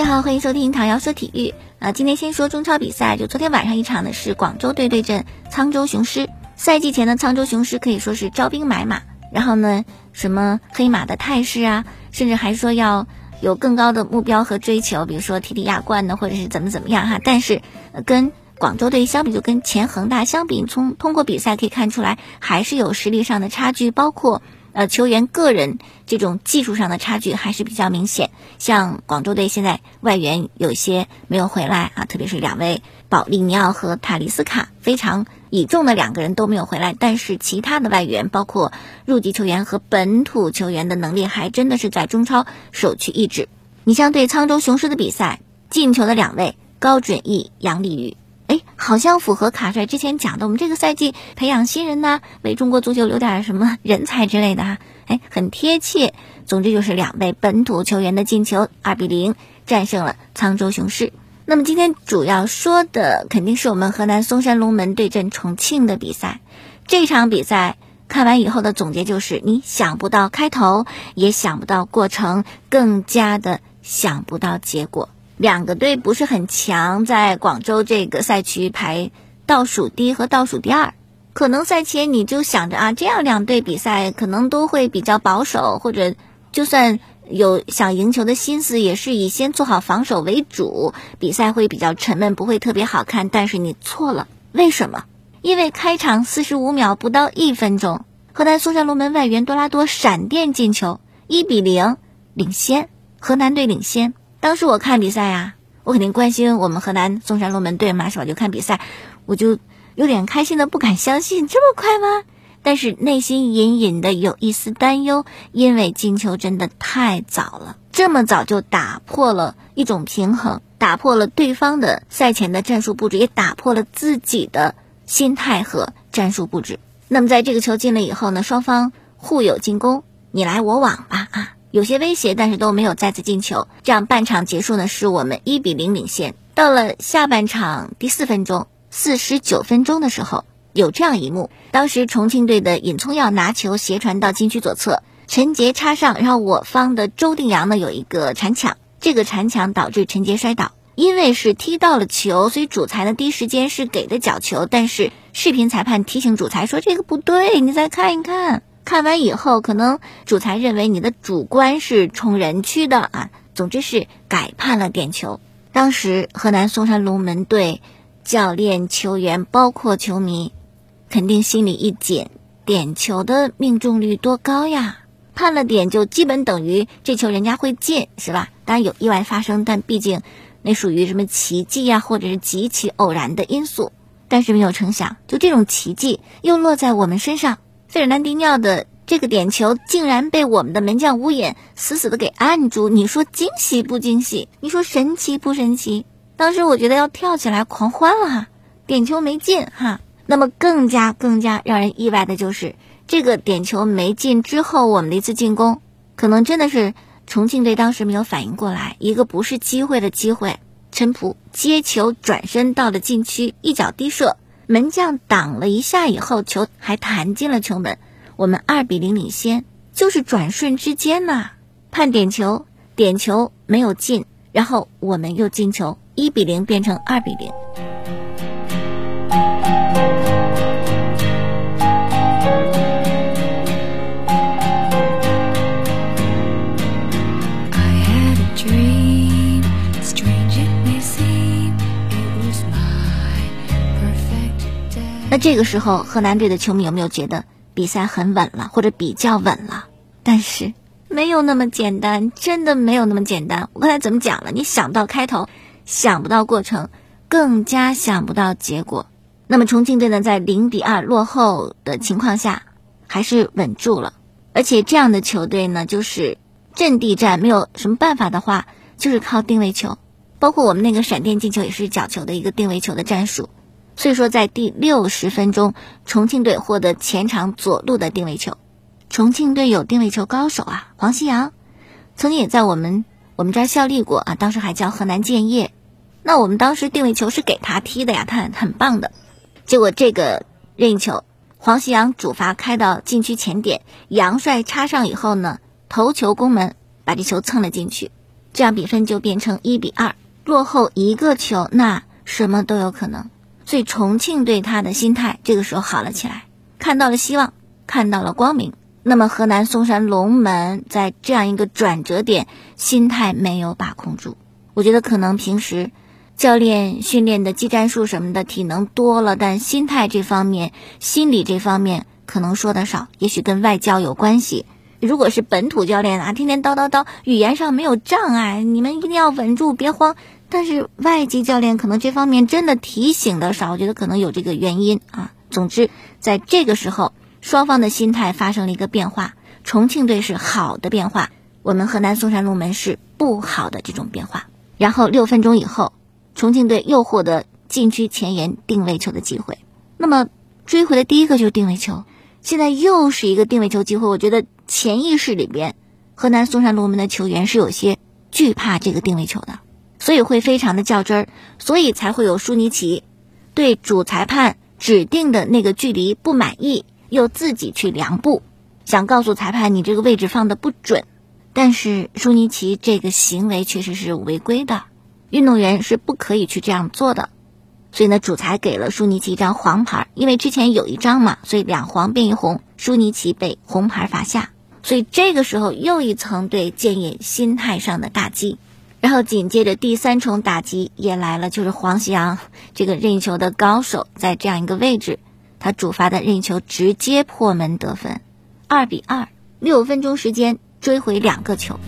家好，欢迎收听唐瑶说体育。啊，今天先说中超比赛，就昨天晚上一场呢是广州队对阵沧州雄狮。赛季前的沧州雄狮可以说是招兵买马，然后呢，什么黑马的态势啊，甚至还说要有更高的目标和追求，比如说踢踢亚冠呢，或者是怎么怎么样哈。但是跟广州队相比，就跟前恒大相比，从通过比赛可以看出来，还是有实力上的差距，包括。呃，球员个人这种技术上的差距还是比较明显。像广州队现在外援有些没有回来啊，特别是两位保利尼奥和塔利斯卡非常倚重的两个人都没有回来。但是其他的外援，包括入籍球员和本土球员的能力，还真的是在中超首屈一指。你像对沧州雄狮的比赛，进球的两位高准翼、杨立宇。好像符合卡帅之前讲的，我们这个赛季培养新人呢，为中国足球留点什么人才之类的哈。哎，很贴切。总之就是两位本土球员的进球，二比零战胜了沧州雄狮。那么今天主要说的肯定是我们河南嵩山龙门对阵重庆的比赛。这场比赛看完以后的总结就是：你想不到开头，也想不到过程，更加的想不到结果。两个队不是很强，在广州这个赛区排倒数第一和倒数第二，可能赛前你就想着啊，这样两队比赛可能都会比较保守，或者就算有想赢球的心思，也是以先做好防守为主，比赛会比较沉闷，不会特别好看。但是你错了，为什么？因为开场四十五秒不到一分钟，河南嵩山龙门外援多拉多闪电进球，一比零领先，河南队领先。当时我看比赛呀，我肯定关心我们河南嵩山龙门队嘛，是吧？就看比赛，我就有点开心的不敢相信，这么快吗？但是内心隐隐的有一丝担忧，因为进球真的太早了，这么早就打破了一种平衡，打破了对方的赛前的战术布置，也打破了自己的心态和战术布置。那么在这个球进了以后呢，双方互有进攻，你来我往吧，啊。有些威胁，但是都没有再次进球。这样半场结束呢，是我们一比零领先。到了下半场第四分钟，四十九分钟的时候，有这样一幕：当时重庆队的尹聪耀拿球斜传到禁区左侧，陈杰插上，然后我方的周定洋呢有一个铲抢，这个铲抢导致陈杰摔倒。因为是踢到了球，所以主裁呢第一时间是给的角球，但是视频裁判提醒主裁说这个不对，你再看一看。看完以后，可能主裁认为你的主观是冲人区的啊，总之是改判了点球。当时河南嵩山龙门队教练、球员，包括球迷，肯定心里一紧，点球的命中率多高呀？判了点就基本等于这球人家会进，是吧？当然有意外发生，但毕竟那属于什么奇迹呀，或者是极其偶然的因素。但是没有成想，就这种奇迹又落在我们身上。费尔南迪尼奥的这个点球竟然被我们的门将乌眼死死的给按住，你说惊喜不惊喜？你说神奇不神奇？当时我觉得要跳起来狂欢了哈，点球没进哈。那么更加更加让人意外的就是这个点球没进之后，我们的一次进攻，可能真的是重庆队当时没有反应过来，一个不是机会的机会，陈普接球转身到了禁区，一脚低射。门将挡了一下以后，球还弹进了球门，我们二比零领先，就是转瞬之间呐，判点球，点球没有进，然后我们又进球，一比零变成二比零。这个时候，河南队的球迷有没有觉得比赛很稳了，或者比较稳了？但是没有那么简单，真的没有那么简单。我刚才怎么讲了？你想到开头，想不到过程，更加想不到结果。那么重庆队呢，在零比二落后的情况下，还是稳住了。而且这样的球队呢，就是阵地战，没有什么办法的话，就是靠定位球。包括我们那个闪电进球，也是角球的一个定位球的战术。所以说，在第六十分钟，重庆队获得前场左路的定位球。重庆队有定位球高手啊，黄西洋，曾经也在我们我们这儿效力过啊，当时还叫河南建业。那我们当时定位球是给他踢的呀，他很很棒的。结果这个任意球，黄西洋主罚开到禁区前点，杨帅插上以后呢，头球攻门，把这球蹭了进去。这样比分就变成一比二，落后一个球，那什么都有可能。所以重庆对他的心态这个时候好了起来，看到了希望，看到了光明。那么河南嵩山龙门在这样一个转折点，心态没有把控住。我觉得可能平时教练训练的技战术什么的体能多了，但心态这方面、心理这方面可能说的少，也许跟外教有关系。如果是本土教练啊，天天叨叨叨，语言上没有障碍，你们一定要稳住，别慌。但是外籍教练可能这方面真的提醒的少，我觉得可能有这个原因啊。总之，在这个时候。双方的心态发生了一个变化，重庆队是好的变化，我们河南嵩山龙门是不好的这种变化。然后六分钟以后，重庆队又获得禁区前沿定位球的机会。那么追回的第一个就是定位球，现在又是一个定位球机会。我觉得潜意识里边，河南嵩山龙门的球员是有些惧怕这个定位球的，所以会非常的较真儿，所以才会有舒尼奇。对主裁判指定的那个距离不满意。又自己去量步，想告诉裁判你这个位置放的不准，但是舒尼奇这个行为确实是违规的，运动员是不可以去这样做的，所以呢，主裁给了舒尼奇一张黄牌，因为之前有一张嘛，所以两黄变一红，舒尼奇被红牌罚下，所以这个时候又一层对建业心态上的打击，然后紧接着第三重打击也来了，就是黄喜阳这个任意球的高手在这样一个位置。他主罚的任意球直接破门得分，二比二，六分钟时间追回两个球。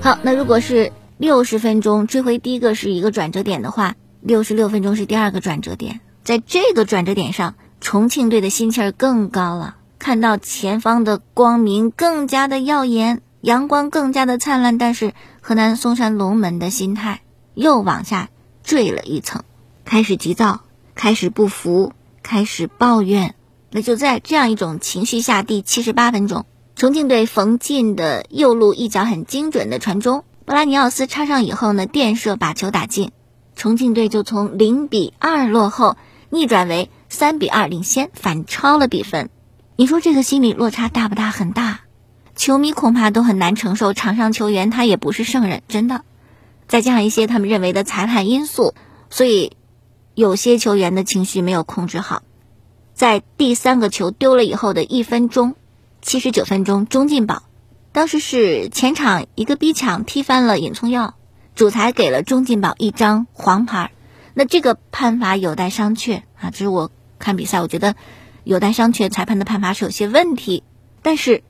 好，那如果是六十分钟追回第一个是一个转折点的话，六十六分钟是第二个转折点，在这个转折点上，重庆队的心气儿更高了。看到前方的光明更加的耀眼，阳光更加的灿烂，但是河南嵩山龙门的心态又往下坠了一层，开始急躁，开始不服，开始抱怨。那就在这样一种情绪下，第七十八分钟，重庆队冯进的右路一脚很精准的传中，布拉尼奥斯插上以后呢，垫射把球打进，重庆队就从零比二落后逆转为三比二领先，反超了比分。你说这个心理落差大不大？很大，球迷恐怕都很难承受。场上球员他也不是圣人，真的。再加上一些他们认为的裁判因素，所以有些球员的情绪没有控制好。在第三个球丢了以后的一分钟，七十九分钟，钟进宝当时是前场一个逼抢踢翻了尹聪耀，主裁给了钟进宝一张黄牌。那这个判罚有待商榷啊！这是我看比赛，我觉得。有待商榷，裁判的判罚是有些问题，但是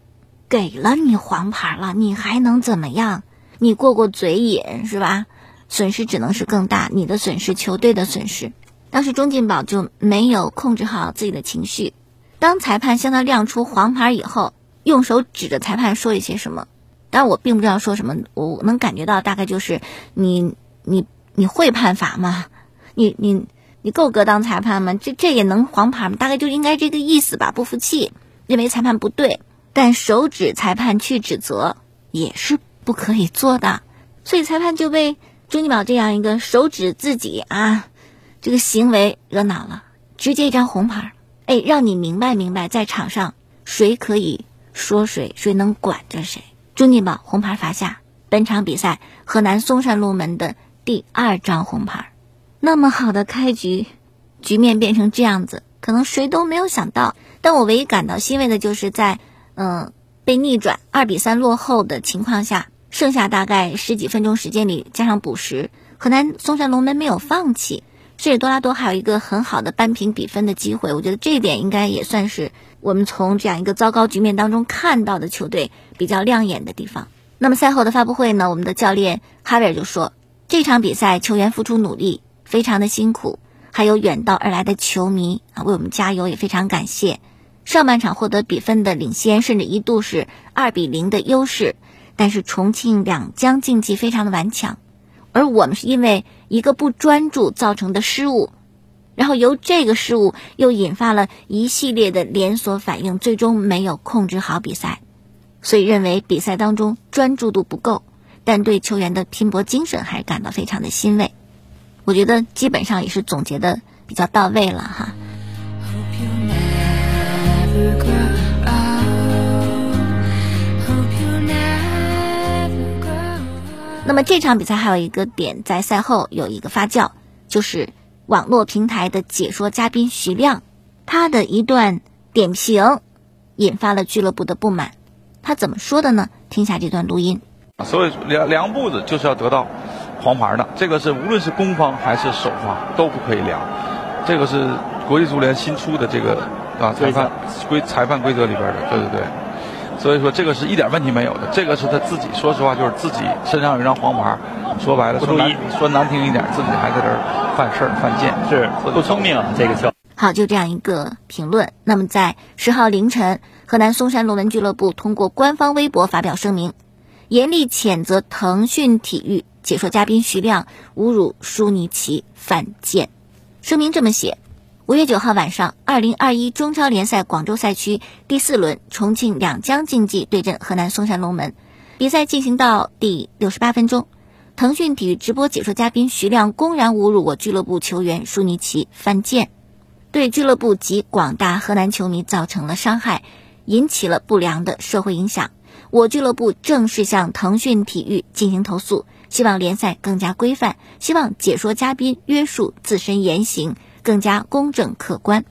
给了你黄牌了，你还能怎么样？你过过嘴瘾是吧？损失只能是更大，你的损失，球队的损失。当时钟进宝就没有控制好自己的情绪，当裁判向他亮出黄牌以后，用手指着裁判说一些什么，但我并不知道说什么，我能感觉到大概就是你你你会判罚吗？你你。你够格当裁判吗？这这也能黄牌吗？大概就应该这个意思吧。不服气，认为裁判不对，但手指裁判去指责也是不可以做的。所以裁判就被钟金宝这样一个手指自己啊，这个行为惹恼了，直接一张红牌。哎，让你明白明白，在场上谁可以说谁，谁能管着谁。钟金宝红牌罚下，本场比赛河南嵩山龙门的第二张红牌。那么好的开局，局面变成这样子，可能谁都没有想到。但我唯一感到欣慰的就是在，嗯，被逆转二比三落后的情况下，剩下大概十几分钟时间里加上补时，河南嵩山龙门没有放弃，甚至多拉多还有一个很好的扳平比分的机会。我觉得这一点应该也算是我们从这样一个糟糕局面当中看到的球队比较亮眼的地方。那么赛后的发布会呢，我们的教练哈维尔就说，这场比赛球员付出努力。非常的辛苦，还有远道而来的球迷啊，为我们加油，也非常感谢。上半场获得比分的领先，甚至一度是二比零的优势，但是重庆两江竞技非常的顽强，而我们是因为一个不专注造成的失误，然后由这个失误又引发了一系列的连锁反应，最终没有控制好比赛，所以认为比赛当中专注度不够，但对球员的拼搏精神还感到非常的欣慰。我觉得基本上也是总结的比较到位了哈。那么这场比赛还有一个点，在赛后有一个发酵，就是网络平台的解说嘉宾徐亮，他的一段点评引发了俱乐部的不满。他怎么说的呢？听下这段录音。所以量量步子就是要得到黄牌的，这个是无论是攻方还是守方都不可以量。这个是国际足联新出的这个啊裁判规裁判规则里边的，对对对。所以说这个是一点问题没有的，这个是他自己，说实话就是自己身上有一张黄牌，说白了说难说难听一点，自己还在这儿犯事儿犯贱，是不聪明啊这个球。好，就这样一个评论。那么在十号凌晨，河南嵩山龙门俱乐部通过官方微博发表声明，严厉谴责腾讯体育解说嘉宾徐亮侮辱舒尼奇犯贱。声明这么写。五月九号晚上，二零二一中超联赛广州赛区第四轮，重庆两江竞技对阵河南嵩山龙门。比赛进行到第六十八分钟，腾讯体育直播解说嘉宾徐亮公然侮辱我俱乐部球员舒尼奇，犯贱，对俱乐部及广大河南球迷造成了伤害，引起了不良的社会影响。我俱乐部正式向腾讯体育进行投诉，希望联赛更加规范，希望解说嘉宾约束自身言行。更加公正客观，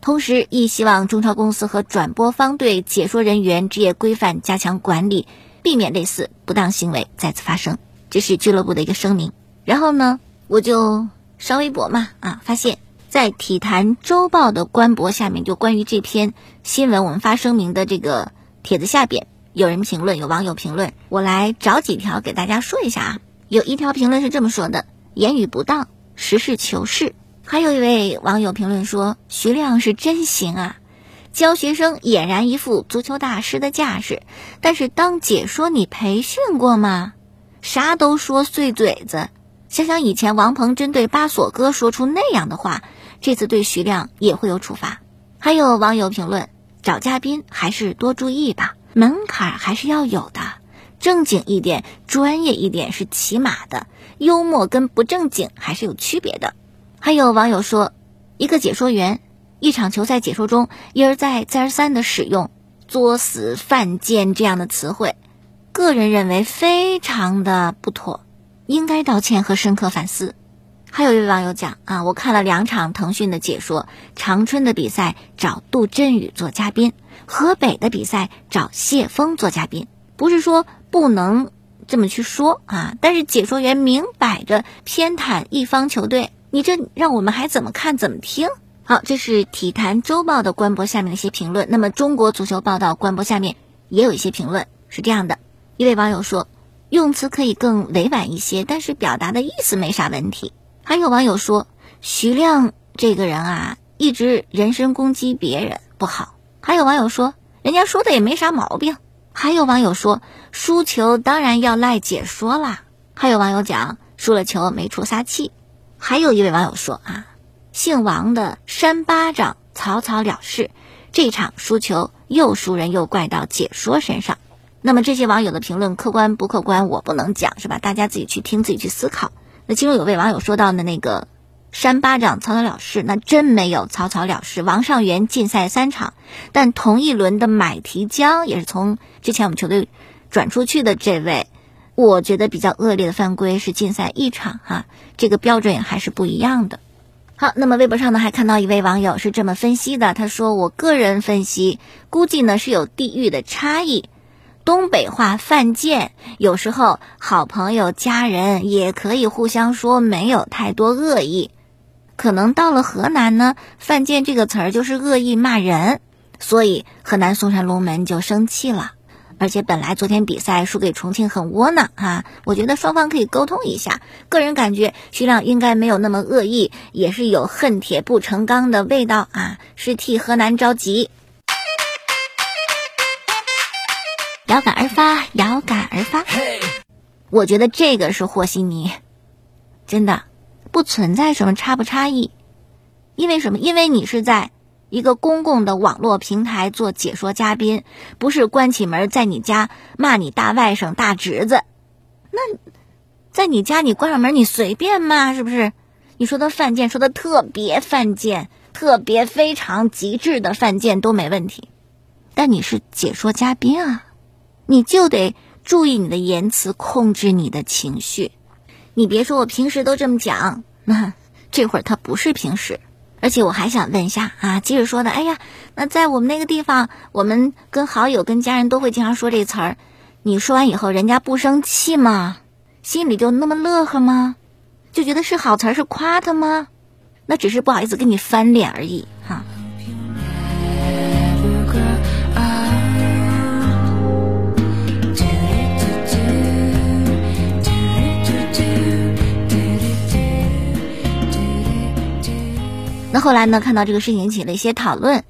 同时亦希望中超公司和转播方对解说人员职业规范加强管理，避免类似不当行为再次发生。这是俱乐部的一个声明。然后呢，我就刷微博嘛，啊，发现，在体坛周报的官博下面，就关于这篇新闻，我们发声明的这个帖子下边，有人评论，有网友评论，我来找几条给大家说一下啊。有一条评论是这么说的：言语不当，实事求是。还有一位网友评论说：“徐亮是真行啊，教学生俨然一副足球大师的架势。但是当解说，你培训过吗？啥都说碎嘴子。想想以前王鹏针对巴索哥说出那样的话，这次对徐亮也会有处罚。”还有网友评论：“找嘉宾还是多注意吧，门槛还是要有的，正经一点、专业一点是起码的，幽默跟不正经还是有区别的。”还有网友说，一个解说员一场球赛解说中一而再再而三的使用“作死”“犯贱”这样的词汇，个人认为非常的不妥，应该道歉和深刻反思。还有一位网友讲啊，我看了两场腾讯的解说，长春的比赛找杜振宇做嘉宾，河北的比赛找谢峰做嘉宾，不是说不能这么去说啊，但是解说员明摆着偏袒一方球队。你这让我们还怎么看怎么听？好，这是体坛周报的官博下面的一些评论。那么中国足球报道官博下面也有一些评论，是这样的：一位网友说，用词可以更委婉一些，但是表达的意思没啥问题。还有网友说，徐亮这个人啊，一直人身攻击别人不好。还有网友说，人家说的也没啥毛病。还有网友说，输球当然要赖解说啦。还有网友讲，输了球没处撒气。还有一位网友说啊，姓王的扇巴掌草草了事，这场输球又输人又怪到解说身上。那么这些网友的评论客观不客观，我不能讲是吧？大家自己去听，自己去思考。那其中有位网友说到的那个扇巴掌草草了事，那真没有草草了事。王上元禁赛三场，但同一轮的买提江也是从之前我们球队转出去的这位。我觉得比较恶劣的犯规是禁赛一场哈，这个标准还是不一样的。好，那么微博上呢还看到一位网友是这么分析的，他说：“我个人分析，估计呢是有地域的差异。东北话犯贱，有时候好朋友、家人也可以互相说，没有太多恶意。可能到了河南呢，犯贱这个词儿就是恶意骂人，所以河南嵩山龙门就生气了。”而且本来昨天比赛输给重庆很窝囊啊，我觉得双方可以沟通一下。个人感觉徐亮应该没有那么恶意，也是有恨铁不成钢的味道啊，是替河南着急。遥感而发，遥感而发。我觉得这个是和稀泥，真的不存在什么差不差异，因为什么？因为你是在。一个公共的网络平台做解说嘉宾，不是关起门在你家骂你大外甥大侄子，那在你家你关上门你随便骂是不是？你说的犯贱，说的特别犯贱，特别非常极致的犯贱都没问题。但你是解说嘉宾啊，你就得注意你的言辞，控制你的情绪。你别说我平时都这么讲，那这会儿他不是平时。而且我还想问一下啊，即使说的，哎呀，那在我们那个地方，我们跟好友、跟家人都会经常说这词儿。你说完以后，人家不生气吗？心里就那么乐呵吗？就觉得是好词儿，是夸他吗？那只是不好意思跟你翻脸而已那后来呢？看到这个事情引起了一些讨论，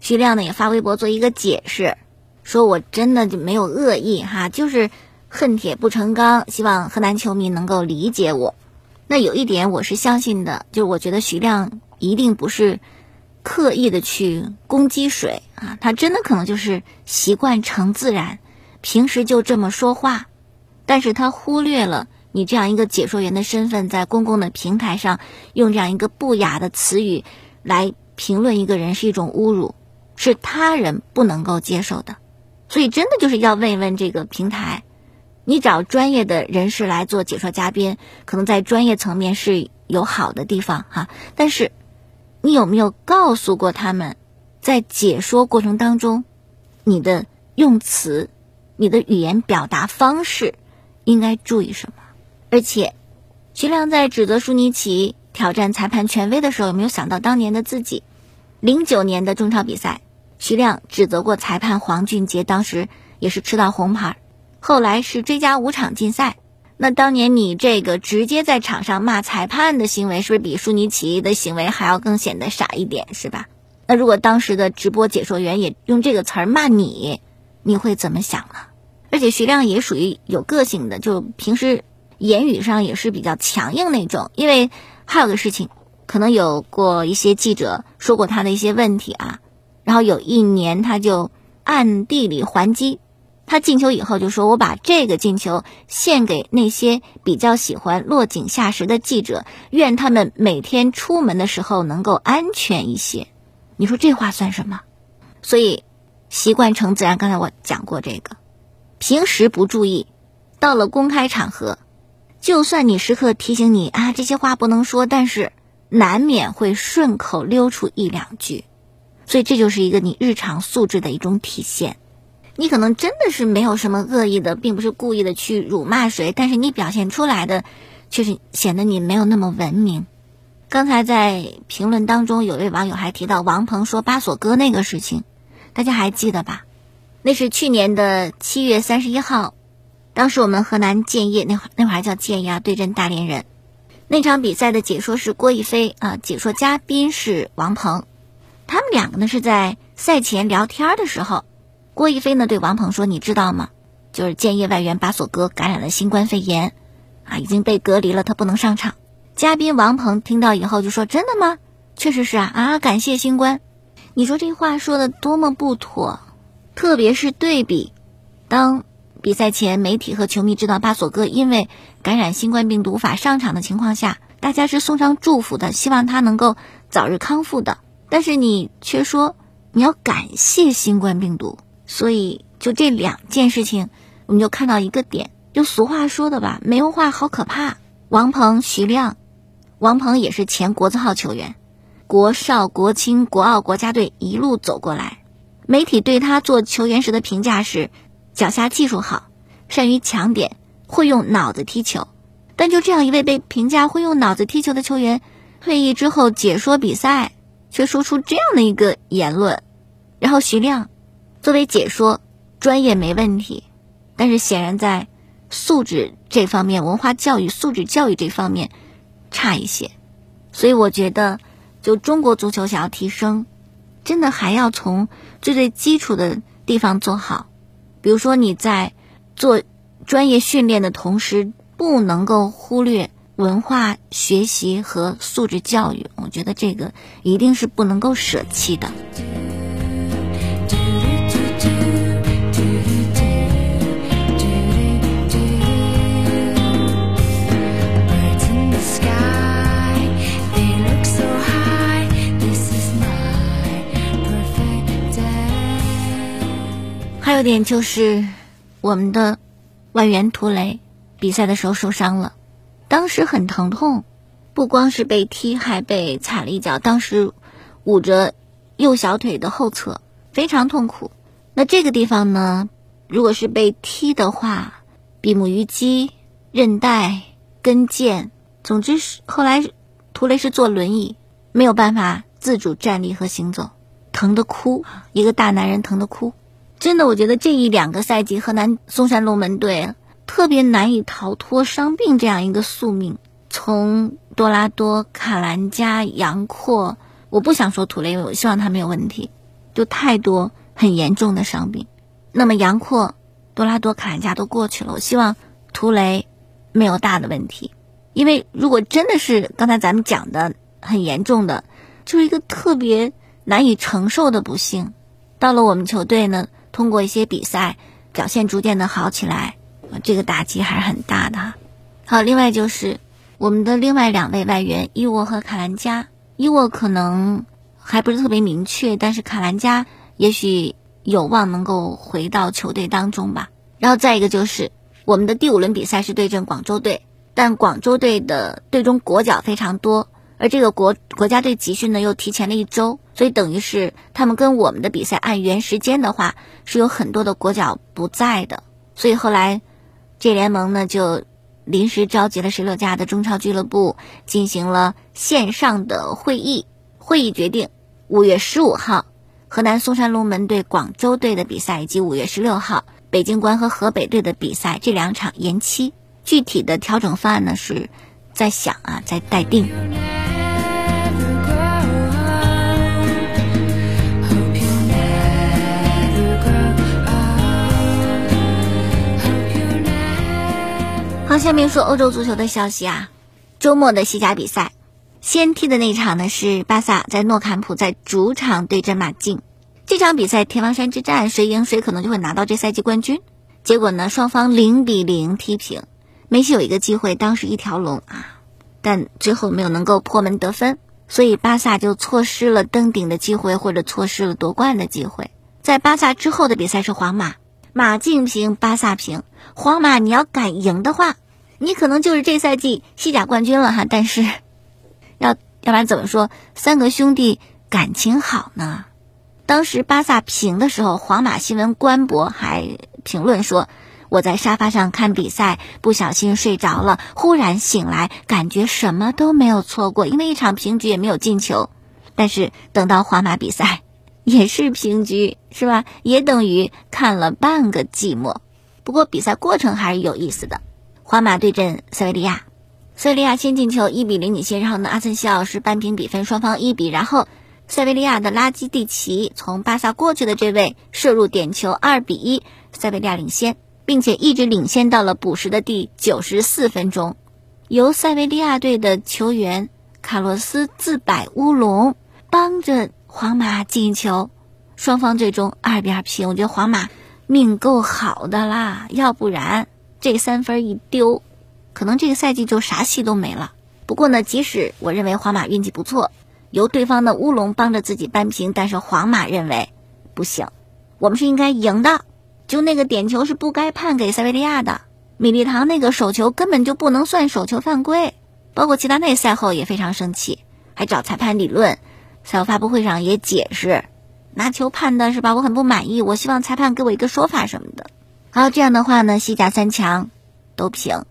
徐亮呢也发微博做一个解释，说我真的就没有恶意哈，就是恨铁不成钢，希望河南球迷能够理解我。那有一点我是相信的，就是我觉得徐亮一定不是刻意的去攻击谁啊，他真的可能就是习惯成自然，平时就这么说话，但是他忽略了。你这样一个解说员的身份，在公共的平台上用这样一个不雅的词语来评论一个人，是一种侮辱，是他人不能够接受的。所以，真的就是要问一问这个平台，你找专业的人士来做解说嘉宾，可能在专业层面是有好的地方哈。但是，你有没有告诉过他们，在解说过程当中，你的用词、你的语言表达方式应该注意什么？而且，徐亮在指责舒尼奇挑战裁判权威的时候，有没有想到当年的自己？零九年的中超比赛，徐亮指责过裁判黄俊杰，当时也是吃到红牌，后来是追加五场禁赛。那当年你这个直接在场上骂裁判的行为，是不是比舒尼奇的行为还要更显得傻一点，是吧？那如果当时的直播解说员也用这个词儿骂你，你会怎么想呢？而且徐亮也属于有个性的，就平时。言语上也是比较强硬那种，因为还有个事情，可能有过一些记者说过他的一些问题啊，然后有一年他就暗地里还击，他进球以后就说：“我把这个进球献给那些比较喜欢落井下石的记者，愿他们每天出门的时候能够安全一些。”你说这话算什么？所以习惯成自然。刚才我讲过这个，平时不注意，到了公开场合。就算你时刻提醒你啊，这些话不能说，但是难免会顺口溜出一两句，所以这就是一个你日常素质的一种体现。你可能真的是没有什么恶意的，并不是故意的去辱骂谁，但是你表现出来的却是显得你没有那么文明。刚才在评论当中，有位网友还提到王鹏说巴索哥那个事情，大家还记得吧？那是去年的七月三十一号。当时我们河南建业那会那会还叫建业啊，对阵大连人，那场比赛的解说是郭一飞啊，解说嘉宾是王鹏，他们两个呢是在赛前聊天的时候，郭一飞呢对王鹏说：“你知道吗？就是建业外援巴索哥感染了新冠肺炎，啊，已经被隔离了，他不能上场。”嘉宾王鹏听到以后就说：“真的吗？确实是啊啊，感谢新冠。”你说这话说的多么不妥，特别是对比当。比赛前，媒体和球迷知道巴索哥因为感染新冠病毒无法上场的情况下，大家是送上祝福的，希望他能够早日康复的。但是你却说你要感谢新冠病毒，所以就这两件事情，我们就看到一个点，就俗话说的吧，没文化好可怕。王鹏、徐亮，王鹏也是前国字号球员，国少、国青、国奥国家队一路走过来，媒体对他做球员时的评价是。脚下技术好，善于抢点，会用脑子踢球。但就这样一位被评价会用脑子踢球的球员，退役之后解说比赛，却说出这样的一个言论。然后徐亮作为解说专业没问题，但是显然在素质这方面、文化教育、素质教育这方面差一些。所以我觉得，就中国足球想要提升，真的还要从最最基础的地方做好。比如说你在做专业训练的同时，不能够忽略文化学习和素质教育。我觉得这个一定是不能够舍弃的。还有点就是我们的外援图雷比赛的时候受伤了，当时很疼痛，不光是被踢，还被踩了一脚，当时捂着右小腿的后侧，非常痛苦。那这个地方呢，如果是被踢的话，比目鱼肌、韧带、跟腱，总之是后来图雷是坐轮椅，没有办法自主站立和行走，疼得哭，一个大男人疼得哭。真的，我觉得这一两个赛季，河南嵩山龙门队特别难以逃脱伤病这样一个宿命。从多拉多、卡兰加、杨阔，我不想说图雷，我希望他没有问题，就太多很严重的伤病。那么杨阔、多拉多、卡兰加都过去了，我希望图雷没有大的问题。因为如果真的是刚才咱们讲的很严重的，就是一个特别难以承受的不幸，到了我们球队呢。通过一些比赛表现逐渐的好起来，这个打击还是很大的。好，另外就是我们的另外两位外援伊沃和卡兰加，伊沃可能还不是特别明确，但是卡兰加也许有望能够回到球队当中吧。然后再一个就是我们的第五轮比赛是对阵广州队，但广州队的队中国脚非常多。而这个国国家队集训呢，又提前了一周，所以等于是他们跟我们的比赛按原时间的话，是有很多的国脚不在的。所以后来，这联盟呢就临时召集了十六家的中超俱乐部进行了线上的会议，会议决定五月十五号河南嵩山龙门对广州队的比赛，以及五月十六号北京国安和河北队的比赛这两场延期。具体的调整方案呢是在想啊，在待定。好，下面说欧洲足球的消息啊。周末的西甲比赛，先踢的那场呢是巴萨在诺坎普在主场对阵马竞。这场比赛天王山之战，谁赢谁可能就会拿到这赛季冠军。结果呢，双方零比零踢平。梅西有一个机会，当时一条龙啊，但最后没有能够破门得分，所以巴萨就错失了登顶的机会，或者错失了夺冠的机会。在巴萨之后的比赛是皇马。马竞平，巴萨平，皇马你要敢赢的话，你可能就是这赛季西甲冠军了哈。但是，要要不然怎么说三个兄弟感情好呢？当时巴萨平的时候，皇马新闻官博还评论说：“我在沙发上看比赛，不小心睡着了，忽然醒来，感觉什么都没有错过，因为一场平局也没有进球。但是等到皇马比赛。”也是平局，是吧？也等于看了半个寂寞。不过比赛过程还是有意思的。皇马对阵塞维利亚，塞维利亚先进球，一比零领先。然后呢，阿森西奥是扳平比分，双方一比。然后塞维利亚的拉基蒂奇从巴萨过去的这位射入点球，二比一，塞维利亚领先，并且一直领先到了补时的第九十四分钟，由塞维利亚队的球员卡洛斯自摆乌龙，帮着。皇马进球，双方最终二比二平。我觉得皇马命够好的啦，要不然这三分一丢，可能这个赛季就啥戏都没了。不过呢，即使我认为皇马运气不错，由对方的乌龙帮着自己扳平，但是皇马认为不行，我们是应该赢的。就那个点球是不该判给塞维利亚的，米利唐那个手球根本就不能算手球犯规。包括齐达内赛后也非常生气，还找裁判理论。赛后发布会上也解释，拿球判的是吧？我很不满意，我希望裁判给我一个说法什么的。好，这样的话呢，西甲三强都平，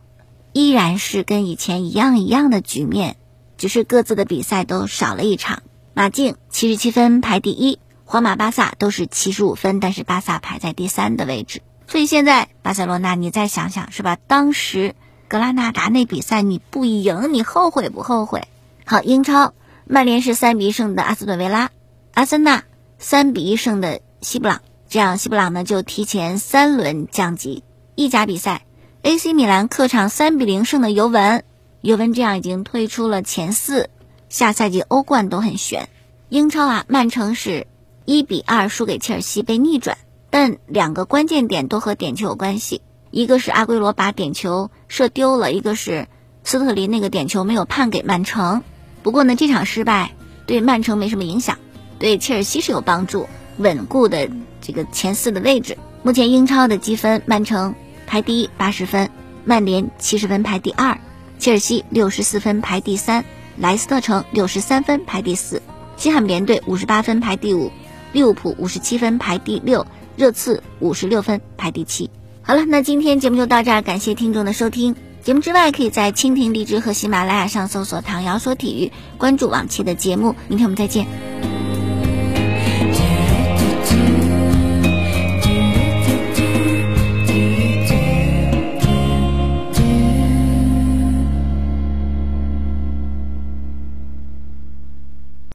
依然是跟以前一样一样的局面，只是各自的比赛都少了一场。马竞七十七分排第一，皇马、巴萨都是七十五分，但是巴萨排在第三的位置。所以现在巴塞罗那，你再想想是吧？当时格拉纳达那比赛你不赢，你后悔不后悔？好，英超。曼联是三比一胜的阿斯顿维拉，阿森纳三比一胜的西布朗，这样西布朗呢就提前三轮降级。意甲比赛，AC 米兰客场三比零胜的尤文，尤文这样已经退出了前四，下赛季欧冠都很悬。英超啊，曼城是一比二输给切尔西被逆转，但两个关键点都和点球有关系，一个是阿圭罗把点球射丢了，一个是斯特林那个点球没有判给曼城。不过呢，这场失败对曼城没什么影响，对切尔西是有帮助，稳固的这个前四的位置。目前英超的积分，曼城排第一，八十分；曼联七十分排第二；切尔西六十四分排第三；莱斯特城六十三分排第四；西汉姆联队五十八分排第五；利物浦五十七分排第六；热刺五十六分排第七。好了，那今天节目就到这儿，感谢听众的收听。节目之外，可以在蜻蜓、荔枝和喜马拉雅上搜索“唐瑶说体育”，关注往期的节目。明天我们再见。